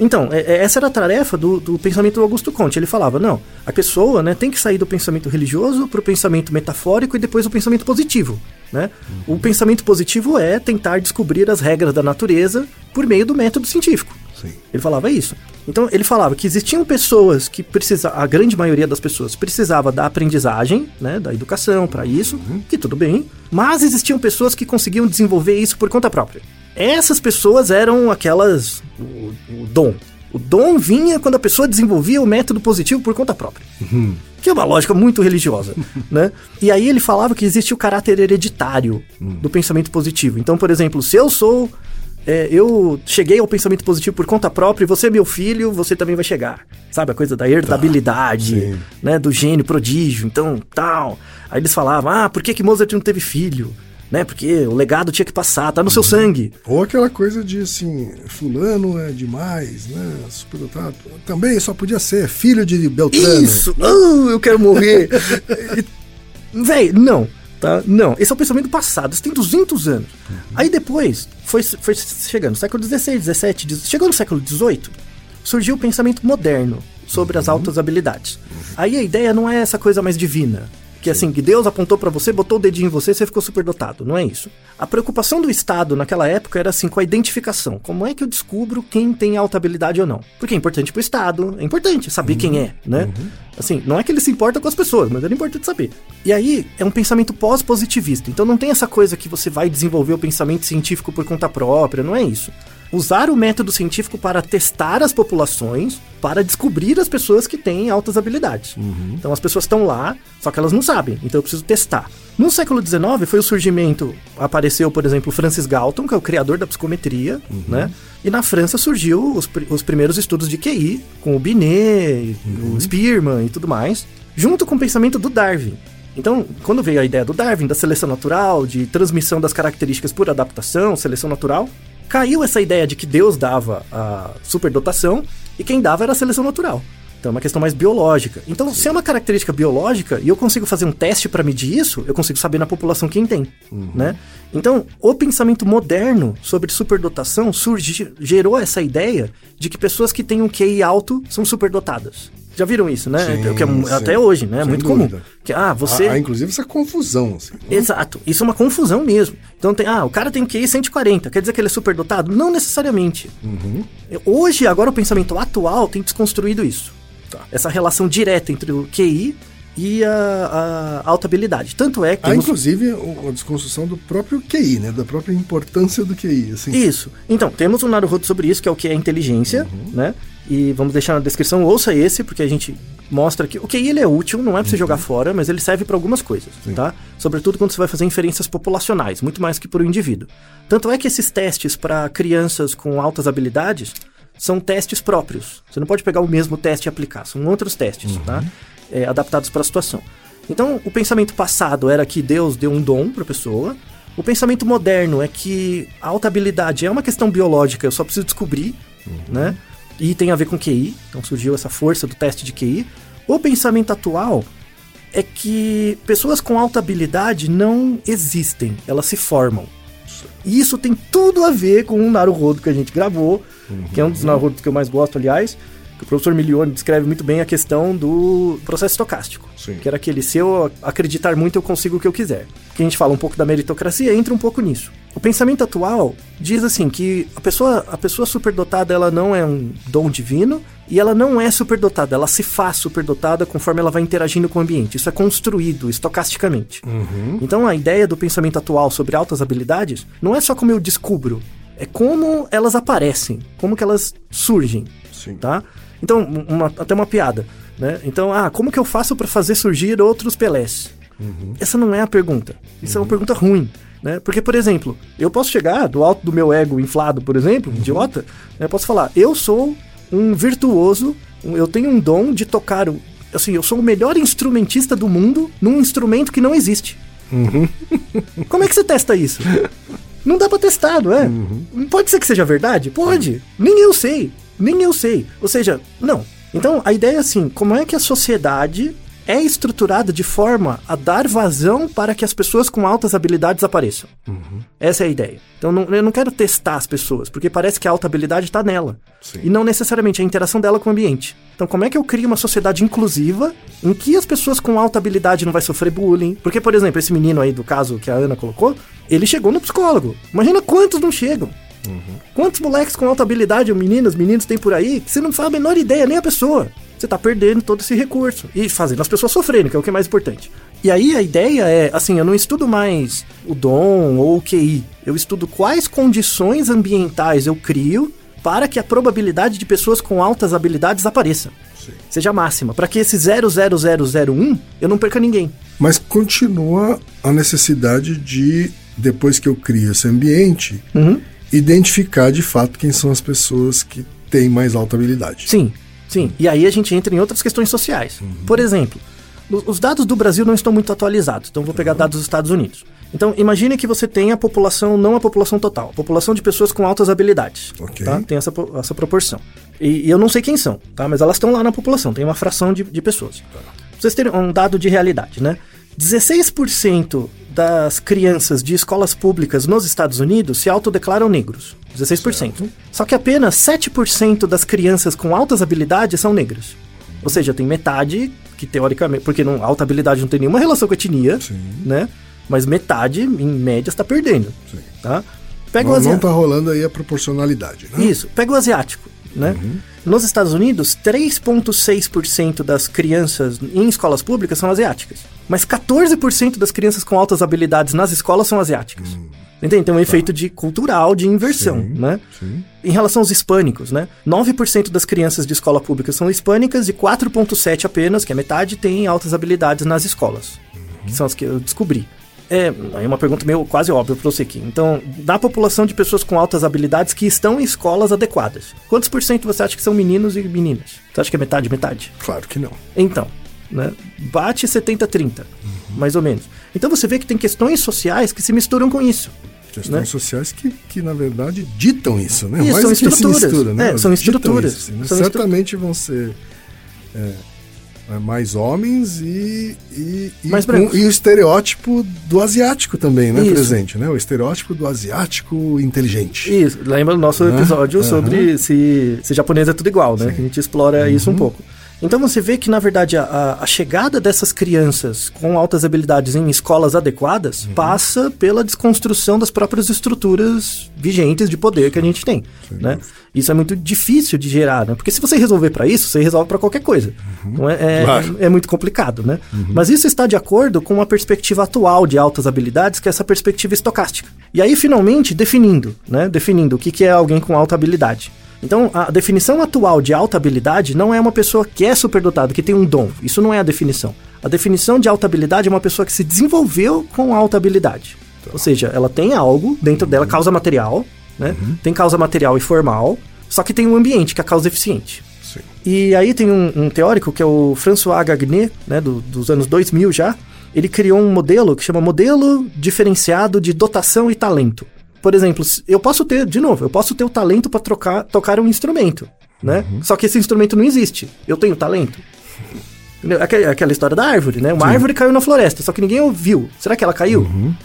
então é- é- essa era a tarefa do, do pensamento do Augusto Conte. Ele falava, não, a pessoa né, tem que sair do pensamento religioso para o pensamento metafórico e depois o pensamento positivo. Né? O pensamento positivo é tentar descobrir as regras da natureza por meio do método científico. Sim. Ele falava isso. Então ele falava que existiam pessoas que precisavam, a grande maioria das pessoas precisava da aprendizagem, né, da educação para isso, que tudo bem, mas existiam pessoas que conseguiam desenvolver isso por conta própria. Essas pessoas eram aquelas o, o dom. O dom vinha quando a pessoa desenvolvia o método positivo por conta própria. Que é uma lógica muito religiosa, [laughs] né? E aí ele falava que existe o caráter hereditário do pensamento positivo. Então, por exemplo, se eu sou é, eu cheguei ao pensamento positivo por conta própria e você é meu filho, você também vai chegar. Sabe, a coisa da herdabilidade, sim. né, do gênio prodígio, então, tal. Aí eles falavam, ah, por que, que Mozart não teve filho? Né, porque o legado tinha que passar, tá no seu sangue. Ou aquela coisa de assim, fulano é demais, né? Superdotado. Também só podia ser filho de Beltrano. Isso! Ah, eu quero morrer! [laughs] Véi, não, tá? Não, esse é o pensamento passado, isso tem 200 anos. Aí depois, foi, foi chegando, século XVI, XVII, chegou no século XVIII, surgiu o pensamento moderno sobre as altas habilidades. Aí a ideia não é essa coisa mais divina, que assim, que Deus apontou pra você, botou o dedinho em você, você ficou superdotado, não é isso. A preocupação do Estado naquela época era assim, com a identificação. Como é que eu descubro quem tem alta habilidade ou não? Porque é importante pro Estado, é importante saber quem é, né? Assim, não é que ele se importa com as pessoas, mas era importante saber. E aí, é um pensamento pós-positivista. Então não tem essa coisa que você vai desenvolver o pensamento científico por conta própria, não é isso. Usar o método científico para testar as populações, para descobrir as pessoas que têm altas habilidades. Então as pessoas estão lá, só que elas não sabem, então eu preciso testar. No século XIX foi o surgimento, apareceu, por exemplo, Francis Galton, que é o criador da psicometria, né? E na França surgiu os, os primeiros estudos de QI, com o Binet, o Spearman e tudo mais, junto com o pensamento do Darwin. Então, quando veio a ideia do Darwin, da seleção natural, de transmissão das características por adaptação, seleção natural, caiu essa ideia de que Deus dava a superdotação e quem dava era a seleção natural. Então é uma questão mais biológica. Então, se é uma característica biológica e eu consigo fazer um teste para medir isso, eu consigo saber na população quem tem, né? Então, o pensamento moderno sobre superdotação surgi, gerou essa ideia de que pessoas que têm um QI alto são superdotadas. Já viram isso, né? Sim, que é sim. até hoje, né? É muito dúvida. comum. Que, ah, você... Há, há, inclusive essa confusão. Assim, né? Exato, isso é uma confusão mesmo. Então tem, ah, o cara tem QI 140, quer dizer que ele é superdotado? Não necessariamente. Hoje, agora o pensamento atual tem desconstruído isso. Essa relação direta entre o QI e a, a alta habilidade. Tanto é que Há temos- inclusive a desconstrução do próprio QI, né? Da própria importância do QI. Assim. Isso. Então, temos um Naruhodo sobre isso, que é o que é inteligência, né? E vamos deixar na descrição, ouça esse, porque a gente mostra que o QI ele é útil, não é pra você jogar fora, mas ele serve para algumas coisas, tá? Sobretudo quando você vai fazer inferências populacionais, muito mais que para o indivíduo. Tanto é que esses testes para crianças com altas habilidades são testes próprios. Você não pode pegar o mesmo teste e aplicar, são outros testes, tá? É, adaptados para a situação. Então, o pensamento passado era que Deus deu um dom para a pessoa. O pensamento moderno é que a alta habilidade é uma questão biológica, eu só preciso descobrir, né? E tem a ver com QI, então surgiu essa força do teste de QI. O pensamento atual é que pessoas com alta habilidade não existem, elas se formam. E isso tem tudo a ver com um Naruhodo que a gente gravou, que é um dos Naruhodos que eu mais gosto, aliás, que o professor Milione descreve muito bem a questão do processo estocástico. Sim. Que era aquele, se eu acreditar muito, eu consigo o que eu quiser. Que a gente fala um pouco da meritocracia, entra um pouco nisso. O pensamento atual diz assim que a pessoa, a pessoa superdotada ela não é um dom divino e ela não é superdotada, ela se faz superdotada conforme ela vai interagindo com o ambiente. Isso é construído estocasticamente. Então a ideia do pensamento atual sobre altas habilidades não é só como eu descubro, é como elas aparecem, como que elas surgem, Sim. tá? Então, uma- até uma piada, né? Então, ah, como que eu faço para fazer surgir outros Pelés? Essa não é a pergunta. Isso é uma pergunta ruim, né? Porque, por exemplo, eu posso chegar do alto do meu ego inflado, por exemplo, idiota, né? eu posso falar, eu sou um virtuoso, eu tenho um dom de tocar, o- assim, eu sou o melhor instrumentista do mundo num instrumento que não existe. [laughs] Como é que você testa isso? Não dá pra testar, não é? Pode ser que seja verdade? Pode. Nem eu sei. Nem eu sei. Ou seja, não. Então, a ideia é assim, como é que a sociedade é estruturada de forma a dar vazão para que as pessoas com altas habilidades apareçam. Essa é a ideia. Então não- eu não quero testar as pessoas, porque parece que a alta habilidade está nela. Sim. E não necessariamente a interação dela com o ambiente. Então como é que eu crio uma sociedade inclusiva em que as pessoas com alta habilidade não vai sofrer bullying? Porque, por exemplo, esse menino aí do caso que a Ana colocou, ele chegou no psicólogo. Imagina quantos não chegam. Quantos moleques com alta habilidade, ou meninas, meninos tem por aí, que você não faz a menor ideia, nem a pessoa. Você tá perdendo todo esse recurso. E fazendo as pessoas sofrerem, que é o que é mais importante. E aí a ideia é, assim, eu não estudo mais o dom ou o QI. Eu estudo quais condições ambientais eu crio para que a probabilidade de pessoas com altas habilidades apareça. Seja máxima. Para que esse 00001 eu não perca ninguém. Mas continua a necessidade de, depois que eu crio esse ambiente, Uhum. Identificar de fato quem são as pessoas que têm mais alta habilidade. Sim, sim. E aí a gente entra em outras questões sociais. Por exemplo, os dados do Brasil não estão muito atualizados, então vou pegar dados dos Estados Unidos. Então, imagine que você tem a população, não a população total, a população de pessoas com altas habilidades. Ok. Tá? Tem essa, essa proporção. E, e eu não sei quem são, tá? Mas elas estão lá na população, tem uma fração de, de pessoas. Pra vocês terem um dado de realidade, né? 16% das crianças de escolas públicas nos Estados Unidos se autodeclaram negros. 16%. Só que apenas 7% das crianças com altas habilidades são negras. Ou seja, tem metade que teoricamente, porque não, alta habilidade não tem nenhuma relação com etnia, Sim. né? Mas metade, em média, está perdendo. Sim. Tá? Pega o Não, não asiático. tá rolando aí a proporcionalidade, né? Isso, pega o asiático, né? Nos Estados Unidos, 3,6% das crianças em escolas públicas são asiáticas. Mas 14% das crianças com altas habilidades nas escolas são asiáticas. Entende? Tem um efeito de cultural de inversão, Sim, né? sim. Em relação aos hispânicos, né? 9% das crianças de escola pública são hispânicas e 4,7% apenas, que é metade, têm altas habilidades nas escolas. Que são as que eu descobri. É, é uma pergunta meio quase óbvia para você aqui. Então, da população de pessoas com altas habilidades que estão em escolas adequadas, quantos por cento você acha que são meninos e meninas? Você acha que é metade, metade? Claro que não. Então, né? Bate 70-30, mais ou menos. Então você vê que tem questões sociais que se misturam com isso. Questões Né? sociais que, que, na verdade, ditam isso, né? Isso, Mais são estruturas. mistura, né? É, são estruturas. isso, né? São Certamente vão ser é, mais homens e, e, e, e o estereótipo do asiático também, né? Isso. Presente, né? O estereótipo do asiático inteligente. Isso, lembra do nosso Né? episódio Aham. sobre se, se japonês é tudo igual, né? Sim. Uhum. Que a gente explora isso um pouco. Então você vê que, na verdade, a- a, chegada dessas crianças com altas habilidades em escolas adequadas Uhum. passa pela desconstrução das próprias estruturas vigentes de poder que a gente tem, né? Isso é muito difícil de gerar, né? Porque se você resolver para isso, você resolve para qualquer coisa. Então é, é, Uhum. Claro. Uhum. é muito complicado, né? Mas isso está de acordo com a perspectiva atual de altas habilidades, que é essa perspectiva estocástica. E aí, finalmente, definindo, né? Definindo o que, que é alguém com alta habilidade. Então, a definição atual de alta habilidade não é uma pessoa que é superdotado, que tem um dom. Isso não é a definição. A definição de alta habilidade é uma pessoa que se desenvolveu com alta habilidade. Ou seja, ela tem algo dentro dela, causa material, né? Tem causa material e formal, só que tem um ambiente, que é a causa eficiente. Sim. E aí tem um, um teórico que é o François Gagné, né, do- dos anos 2000 já. Ele criou um modelo que chama modelo diferenciado de dotação e talento. Por exemplo, eu posso ter, de novo, eu posso ter o talento para tocar um instrumento, né? Só que esse instrumento não existe. Eu tenho talento. Aquela, aquela história da árvore, né? Uma árvore caiu na floresta, só que ninguém ouviu. Será que ela caiu?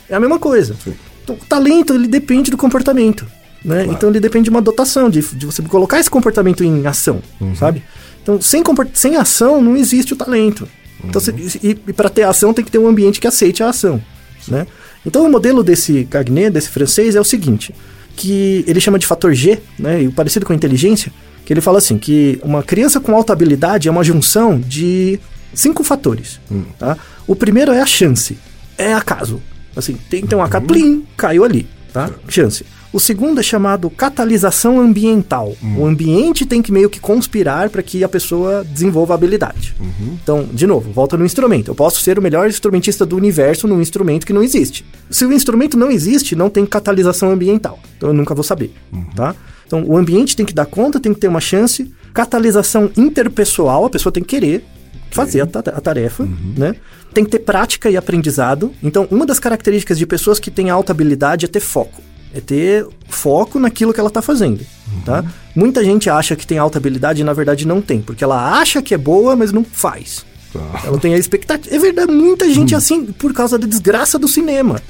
É a mesma coisa. Então, o talento, ele depende do comportamento, né? Então, ele depende de uma dotação, de, de você colocar esse comportamento em ação, sabe? Então, sem, sem ação, não existe o talento. Então, você- e, e para ter ação, tem que ter um ambiente que aceite a ação, né? Então, o modelo desse Gagné, desse francês, é o seguinte, que ele chama de fator G, né? E parecido com a inteligência, que ele fala assim, que uma criança com alta habilidade é uma junção de cinco fatores, tá? O primeiro é a chance, é acaso. Assim, tem, tem um acaso, plim, caiu ali, tá? Chance. O segundo é chamado catalisação ambiental. O ambiente tem que meio que conspirar para que a pessoa desenvolva a habilidade. Então, de novo, volta no instrumento. Eu posso ser o melhor instrumentista do universo num instrumento que não existe. Se o instrumento não existe, não tem catalisação ambiental. Então eu nunca vou saber, tá? Então o ambiente tem que dar conta, tem que ter uma chance. Catalisação interpessoal, a pessoa tem que querer fazer a, ta- a tarefa, né? Tem que ter prática e aprendizado. Então, uma das características de pessoas que têm alta habilidade é ter foco. É ter foco naquilo que ela tá fazendo, tá? Muita gente acha que tem alta habilidade e na verdade não tem, porque ela acha que é boa, mas não faz. Tá. Ela tem a expectativa. É verdade, muita gente assim, por causa da desgraça do cinema.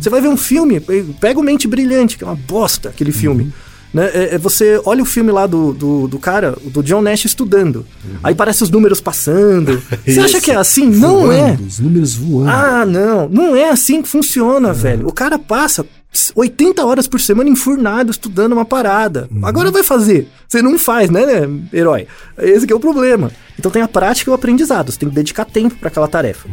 Você vai ver um filme, pega o Mente Brilhante, que é uma bosta aquele filme. Né? É- é você olha o filme lá do, do, do cara, do John Nash estudando. Aí parece os números passando. [laughs] Você acha que é assim? Não é. Voando, Os números voando. Ah, não. Não é assim que funciona, velho. O cara passa 80 horas por semana enfurnado estudando uma parada. Agora vai fazer. Você não faz, né, né, herói? Esse é o problema. Então tem a prática e o aprendizado. Você tem que dedicar tempo para aquela tarefa.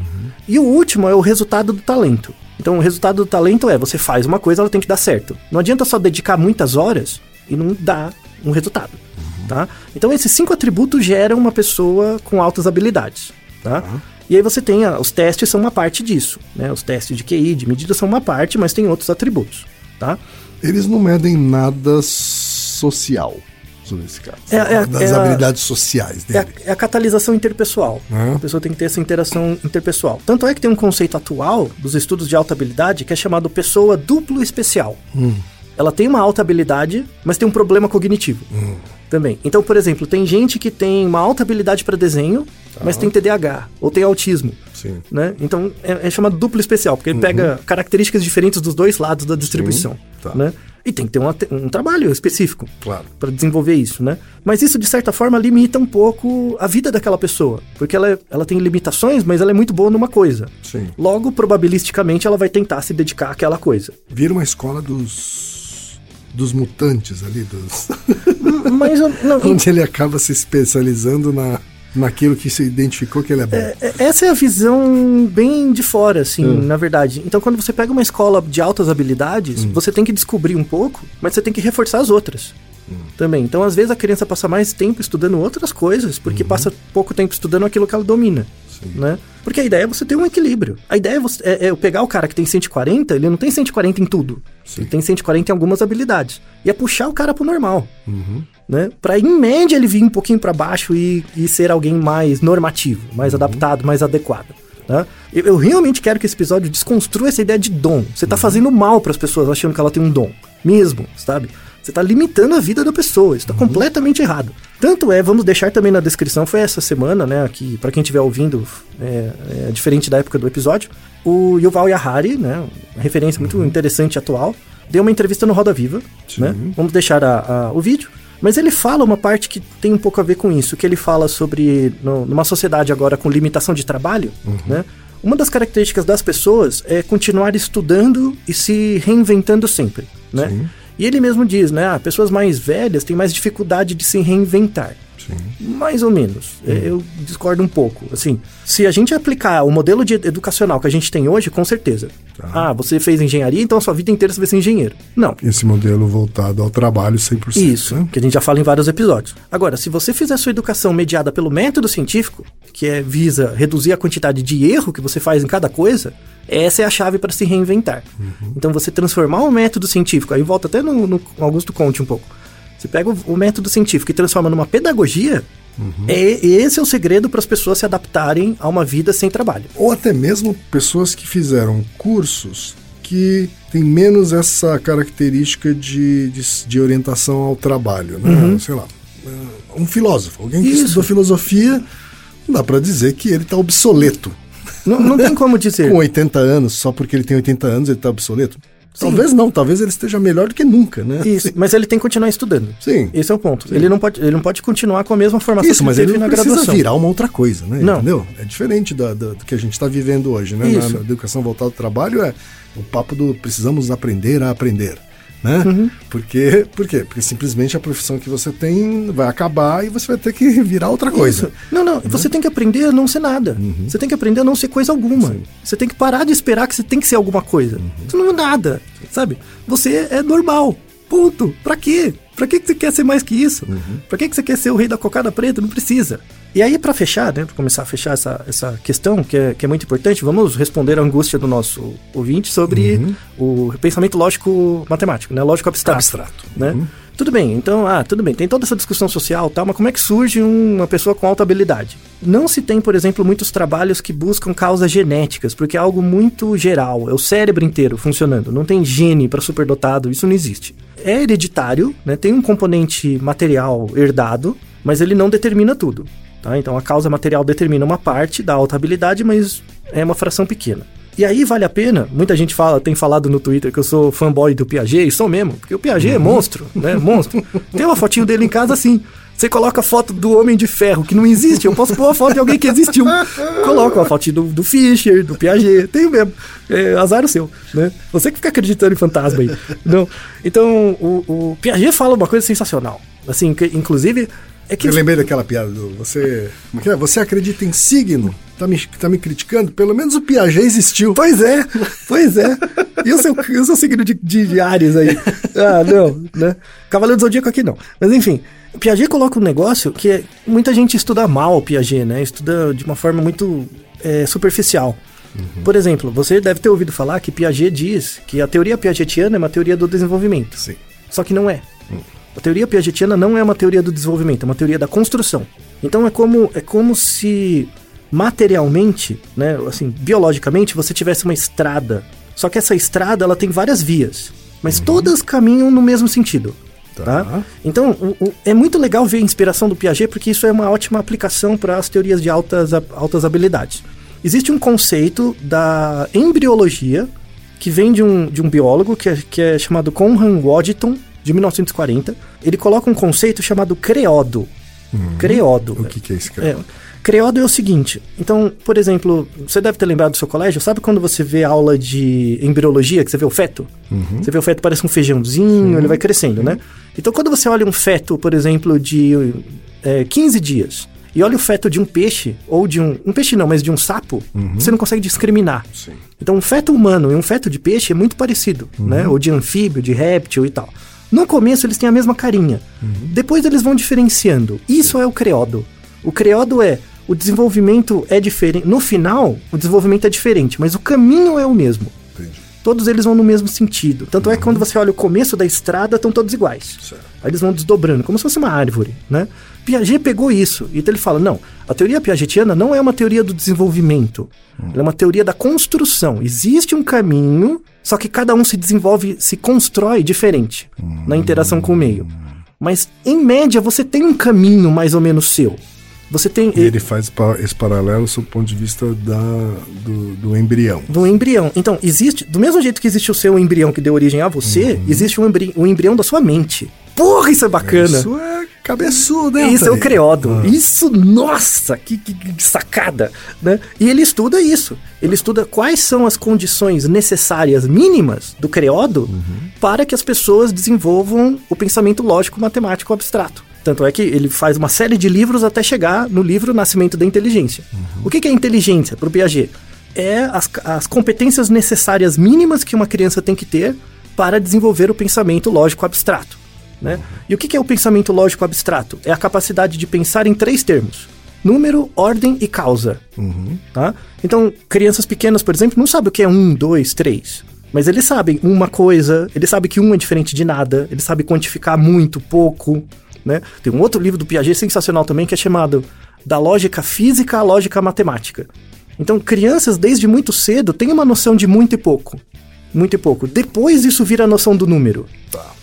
E o último é o resultado do talento. Então o resultado do talento é você faz uma coisa, ela tem que dar certo. Não adianta só dedicar muitas horas e não dar um resultado. Tá? Então esses cinco atributos geram uma pessoa com altas habilidades. Tá? E aí você tem a- os testes são uma parte disso, né? Os testes de QI, de medida são uma parte, mas tem outros atributos, tá? Eles não medem nada social sobre esse caso. É- é- das é a- habilidades sociais É a, dele. é a catalisação interpessoal. Hum. A pessoa tem que ter essa interação interpessoal. Tanto é que tem um conceito atual dos estudos de alta habilidade que é chamado pessoa duplo especial. Ela tem uma alta habilidade, mas tem um problema cognitivo também. Então, por exemplo, tem gente que tem uma alta habilidade para desenho, mas tem TDAH ou tem autismo. Sim. né? Então é, é chamado duplo especial, porque ele pega características diferentes dos dois lados da distribuição, tá. né? E tem que ter uma- um trabalho específico Claro. para desenvolver isso, né? Mas isso de certa forma limita um pouco a vida daquela pessoa, porque ela, é- ela tem limitações, mas ela é muito boa numa coisa. Sim. Logo, probabilisticamente, ela vai tentar se dedicar àquela coisa. Vira uma escola dos dos mutantes ali, dos [laughs] Mas não, [laughs] onde ele acaba se especializando na naquilo que se identificou que ele é bom. É, Essa é a visão bem de fora, assim, na verdade. Então, quando você pega uma escola de altas habilidades, você tem que descobrir um pouco, mas você tem que reforçar as outras. Também. Então, às vezes, a criança passa mais tempo estudando outras coisas, porque passa pouco tempo estudando aquilo que ela domina. Né? Porque a ideia é você ter um equilíbrio. A ideia é, você, é, é eu pegar o cara que tem 140, ele não tem 140 em tudo. Ele tem 140 em algumas habilidades. E é puxar o cara pro normal. Né? Pra, em média, ele vir um pouquinho pra baixo e, e ser alguém mais normativo, mais adaptado, mais adequado. Tá? Eu, eu realmente quero que esse episódio desconstrua essa ideia de dom. Você tá fazendo mal pras pessoas achando que ela tem um dom. Mesmo, sabe? Você tá limitando a vida da pessoa. Isso tá completamente errado. Tanto é, vamos deixar também na descrição, foi essa semana, né? Aqui, pra quem estiver ouvindo, é, é diferente da época do episódio. O Yuval Yahari, né? Uma referência muito interessante e atual, deu uma entrevista no Roda Viva, né? Vamos deixar a- a- o vídeo. Mas ele fala uma parte que tem um pouco a ver com isso, que ele fala sobre no- numa sociedade agora com limitação de trabalho, né? Uma das características das pessoas é continuar estudando e se reinventando sempre, né? E ele mesmo diz, né? Ah, pessoas mais velhas têm mais dificuldade de se reinventar. Mais ou menos. É, Eu discordo um pouco. Assim, se a gente aplicar o modelo de educacional que a gente tem hoje, com certeza. Ah, você fez engenharia, então a sua vida inteira você vai ser engenheiro. Não. Esse modelo voltado ao trabalho 100%. Isso, né? que a gente já fala em vários episódios. Agora, se você fizer sua educação mediada pelo método científico, que é, visa reduzir a quantidade de erro que você faz em cada coisa, essa é a chave para se reinventar. Então, você transformar o método científico, aí volta até no, no Augusto Conte um pouco. Você pega o, o método científico e transforma numa pedagogia, é, esse é o segredo para as pessoas se adaptarem a uma vida sem trabalho. Ou até mesmo pessoas que fizeram cursos que têm menos essa característica de, de, de orientação ao trabalho, né? Sei lá, uh, um filósofo, alguém que Uhum. Isso. estudou filosofia, não dá pra dizer que ele tá obsoleto. Não, não tem como dizer. [laughs] Com 80 anos, só porque ele tem 80 anos ele tá obsoleto? Talvez não, talvez ele esteja melhor do que nunca, né? Isso, mas ele tem que continuar estudando. Sim. Esse é o ponto. Ele não, pode, ele não pode continuar com a mesma formação Isso, que mas ele ele na precisa graduação. virar uma outra coisa, né? Não. Entendeu? É diferente da, da- do que a gente está vivendo hoje, né? Na, Isso. na educação voltada ao trabalho é o papo do precisamos aprender a aprender, né? Uhum. Porque, por quê? Porque simplesmente a profissão que você tem vai acabar e você vai ter que virar outra coisa. Isso. Não, não. Você tem que aprender a não ser nada. Você tem que aprender a não ser coisa alguma. Você tem que parar de esperar que você tem que ser alguma coisa. Isso não é nada, sabe? Você é normal. Ponto. Pra quê? Pra que que você quer ser mais que isso? Pra que que você quer ser o rei da cocada preta? Não precisa. E aí, pra fechar, né? Pra começar a fechar essa, essa questão, que é, que é muito importante, vamos responder a angústia do nosso ouvinte sobre o pensamento lógico matemático, né? Lógico abstrato. Abstrato. Né? Tudo bem, então, ah, tudo bem, tem toda essa discussão social, tal, mas como é que surge uma pessoa com alta habilidade? Não se tem, por exemplo, muitos trabalhos que buscam causas genéticas, porque é algo muito geral, é o cérebro inteiro funcionando, não tem gene para superdotado, isso não existe. É hereditário, né? Tem um componente material herdado, mas ele não determina tudo. Tá? Então a causa material determina uma parte da alta habilidade, mas é uma fração pequena. E aí vale a pena, muita gente fala, tem falado no Twitter que eu sou fanboy do Piaget, e sou mesmo, porque o Piaget é monstro, né? Monstro. Tem uma fotinho dele em casa assim. Você coloca a foto do Homem de Ferro, que não existe, eu posso pôr a foto de alguém que existiu. Coloca uma foto do, do Fischer, do Piaget, tem mesmo. É, azar o seu, né? Você que fica acreditando em fantasma aí. Não. Então, o, o Piaget fala uma coisa sensacional. Assim, que, inclusive, é que Eu lembrei daquela piada do você. Como é que é? Você acredita em signo? Tá me, tá me criticando? Pelo menos o Piaget existiu. Pois é, pois é. E o seu, e o seu signo de, de, de Ares aí? Ah, não, né? Cavaleiro do Zodíaco aqui não. Mas enfim, o Piaget coloca um negócio que é, muita gente estuda mal o Piaget, né? Estuda de uma forma muito é, superficial. Por exemplo, você deve ter ouvido falar que Piaget diz que a teoria piagetiana é uma teoria do desenvolvimento. Sim. Só que não é. A teoria piagetiana não é uma teoria do desenvolvimento, é uma teoria da construção. Então é como, é como se materialmente, né, assim, biologicamente, você tivesse uma estrada. Só que essa estrada ela tem várias vias, mas todas caminham no mesmo sentido. Tá? Então, o- o- é muito legal ver a inspiração do Piaget, porque isso é uma ótima aplicação para as teorias de altas, a- altas habilidades. Existe um conceito da embriologia que vem de um, de um biólogo que é, que é chamado Conran Waddington, de 1940. Ele coloca um conceito chamado creodo. Creodo. O que, que é esse É, cara? creodo é o seguinte. Então, por exemplo, você deve ter lembrado do seu colégio. Sabe quando você vê aula de embriologia, que você vê o feto? Você vê o feto parece um feijãozinho, ele vai crescendo, né? Então, quando você olha um feto, por exemplo, de é, 15 dias, e olha o feto de um peixe, ou de um... Um peixe não, mas de um sapo, você não consegue discriminar. Sim. Então, um feto humano e um feto de peixe é muito parecido, né? Ou de anfíbio, de réptil e tal. No começo, eles têm a mesma carinha. Depois, eles vão diferenciando. Isso é o creodo. O creodo é o desenvolvimento é diferente. No final, o desenvolvimento é diferente, mas o caminho é o mesmo. Entendi. Todos eles vão no mesmo sentido. Tanto é que quando você olha o começo da estrada, estão todos iguais. Certo. Aí eles vão desdobrando, como se fosse uma árvore, né? Piaget pegou isso, então ele fala, não, a teoria piagetiana não é uma teoria do desenvolvimento, ela é uma teoria da construção. Existe um caminho, só que cada um se desenvolve, se constrói diferente na interação com o meio. Mas, em média, você tem um caminho mais ou menos seu. Você tem... E ele faz esse paralelo sob o ponto de vista da, do, do embrião. do embrião. Então, existe, do mesmo jeito que existe o seu embrião que deu origem a você, existe um, embri, um embrião da sua mente. Porra, isso é bacana! Isso é cabeçudo, hein? Isso é o creodo. Ah. Isso, nossa, que, que- que sacada, né? E ele estuda isso. Ele estuda quais são as condições necessárias mínimas do creodo para que as pessoas desenvolvam o pensamento lógico matemático abstrato. Tanto é que ele faz uma série de livros até chegar no livro Nascimento da Inteligência. O que que é inteligência para o Piaget? É as, as competências necessárias mínimas que uma criança tem que ter para desenvolver o pensamento lógico abstrato. Né? E o que é o pensamento lógico abstrato? É a capacidade de pensar em três termos: número, ordem e causa. Tá? Então, crianças pequenas, por exemplo, não sabem o que é um, dois, três. Mas eles sabem uma coisa, eles sabem que um é diferente de nada, eles sabem quantificar muito, pouco. Né? Tem um outro livro do Piaget sensacional também que é chamado Da Lógica Física à Lógica Matemática. Então, crianças desde muito cedo têm uma noção de muito e pouco. Muito e pouco. Depois isso vira a noção do número.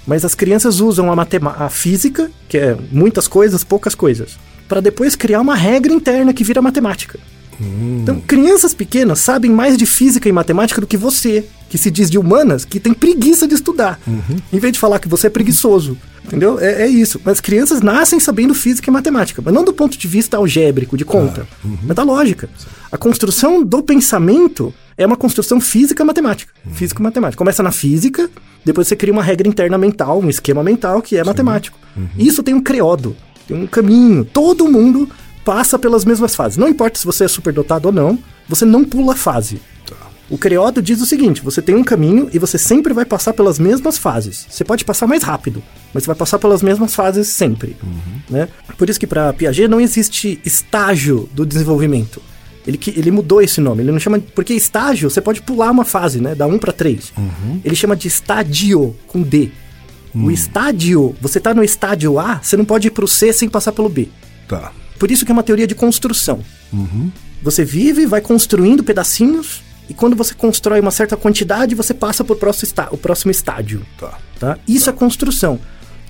Mas as crianças usam a, matema- a física, que é muitas coisas, poucas coisas, para depois criar uma regra interna que vira matemática. Então, crianças pequenas sabem mais de física e matemática do que você, que se diz de humanas, que tem preguiça de estudar. Em vez de falar que você é preguiçoso. Entendeu? É, é isso. Mas crianças nascem sabendo física e matemática, mas não do ponto de vista algébrico, de conta, mas da lógica. A construção do pensamento é uma construção física matemática. Física e matemática. Começa na física, depois você cria uma regra interna mental, um esquema mental que é matemático. Isso tem um creodo, tem um caminho. Todo mundo passa pelas mesmas fases. Não importa se você é superdotado ou não, você não pula fase. O Creodo diz o seguinte: você tem um caminho e você sempre vai passar pelas mesmas fases. Você pode passar mais rápido, mas você vai passar pelas mesmas fases sempre. Né? Por isso que para Piaget não existe estágio do desenvolvimento. Ele, ele mudou esse nome. Ele não chama. Porque estágio você pode pular uma fase, né? Da 1 para 3. Ele chama de estádio com D. O estádio, você tá no estádio A, você não pode ir pro C sem passar pelo B. Tá. Por isso que é uma teoria de construção. Uhum. Você vive, vai construindo pedacinhos, e quando você constrói uma certa quantidade, você passa está- o próximo estádio. Tá. Tá? Isso é construção.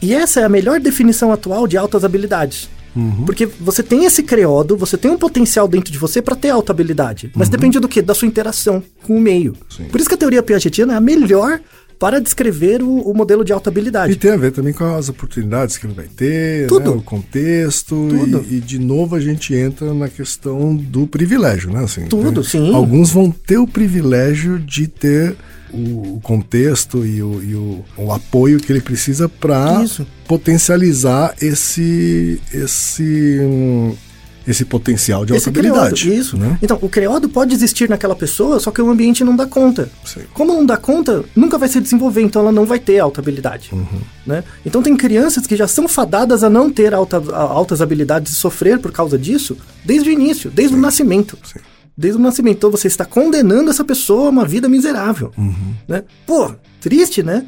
E essa é a melhor definição atual de altas habilidades. Uhum. Porque você tem esse creodo, você tem um potencial dentro de você para ter alta habilidade. Mas depende do quê? Da sua interação com o meio. Uhum. Sim. Por isso que a teoria piagetiana é a melhor para descrever o, o modelo de alta habilidade. E tem a ver também com as oportunidades que ele vai ter, Tudo. né, o contexto. Tudo. E, e, de novo a gente entra na questão do privilégio, né? Assim, Tudo, né? sim. Alguns vão ter o privilégio de ter o, contexto e, o, e o- o apoio que ele precisa para potencializar esse esse esse potencial de alta Esse habilidade. creodo, isso. Né? Então, o creodo pode existir naquela pessoa, só que o ambiente não dá conta. Sim. Como não dá conta, nunca vai se desenvolver, então ela não vai ter alta habilidade. Uhum. Né? Então tem crianças que já são fadadas a não ter alta- a- altas habilidades e sofrer por causa disso desde o início, desde o nascimento. Sim. Desde o nascimento. Então você está condenando essa pessoa a uma vida miserável. Né? Pô, triste, né?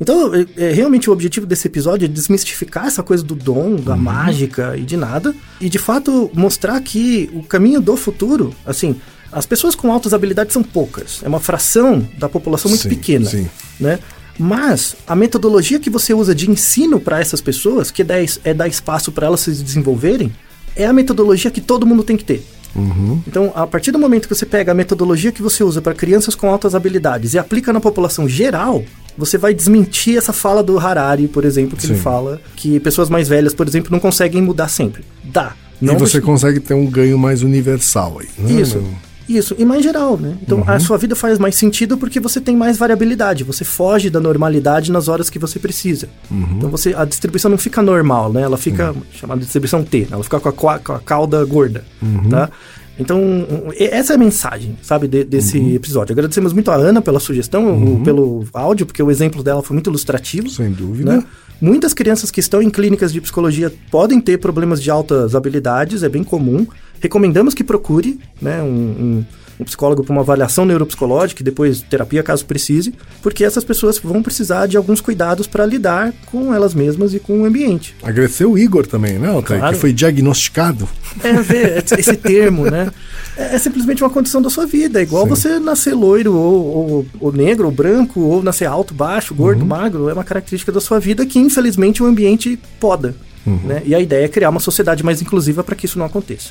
Então, é, é, realmente o objetivo desse episódio é desmistificar essa coisa do dom, da mágica e de nada. E de fato mostrar que o caminho do futuro, assim, as pessoas com altas habilidades são poucas. É uma fração da população muito Sim, pequena. sim. Né? Mas a metodologia que você usa de ensino para essas pessoas, que dá, es- é dar espaço para elas se desenvolverem, é a metodologia que todo mundo tem que ter. Uhum. Então, a partir do momento que você pega a metodologia que você usa para crianças com altas habilidades e aplica na população geral, você vai desmentir essa fala do Harari, por exemplo, que ele Sim. fala que pessoas mais velhas, por exemplo, não conseguem mudar sempre. Dá. Não e você consegue ter um ganho mais universal aí. Né? Isso. Isso, e mais geral, né? Então a sua vida faz mais sentido porque você tem mais variabilidade, você foge da normalidade nas horas que você precisa. Então você a distribuição não fica normal, né? Ela fica chamada de distribuição T, né? ela fica com a, com a cauda gorda, tá? Então, essa é a mensagem, sabe, de- desse episódio. Agradecemos muito a Ana pela sugestão, o- pelo áudio, porque o exemplo dela foi muito ilustrativo. Sem dúvida. né? Muitas crianças que estão em clínicas de psicologia podem ter problemas de altas habilidades, é bem comum. Recomendamos que procure né, um, um- um psicólogo para uma avaliação neuropsicológica e depois terapia caso precise, porque essas pessoas vão precisar de alguns cuidados para lidar com elas mesmas e com o ambiente. Agradecer o Igor também, né, Altair? Claro. Que foi diagnosticado. É ver [laughs] esse- termo, né? É, é simplesmente uma condição da sua vida. É igual Sim. você nascer loiro, ou, ou- ou negro, ou branco, ou nascer alto, baixo, gordo, magro. É uma característica da sua vida que, infelizmente, o ambiente poda. Né? E a ideia é criar uma sociedade mais inclusiva para que isso não aconteça.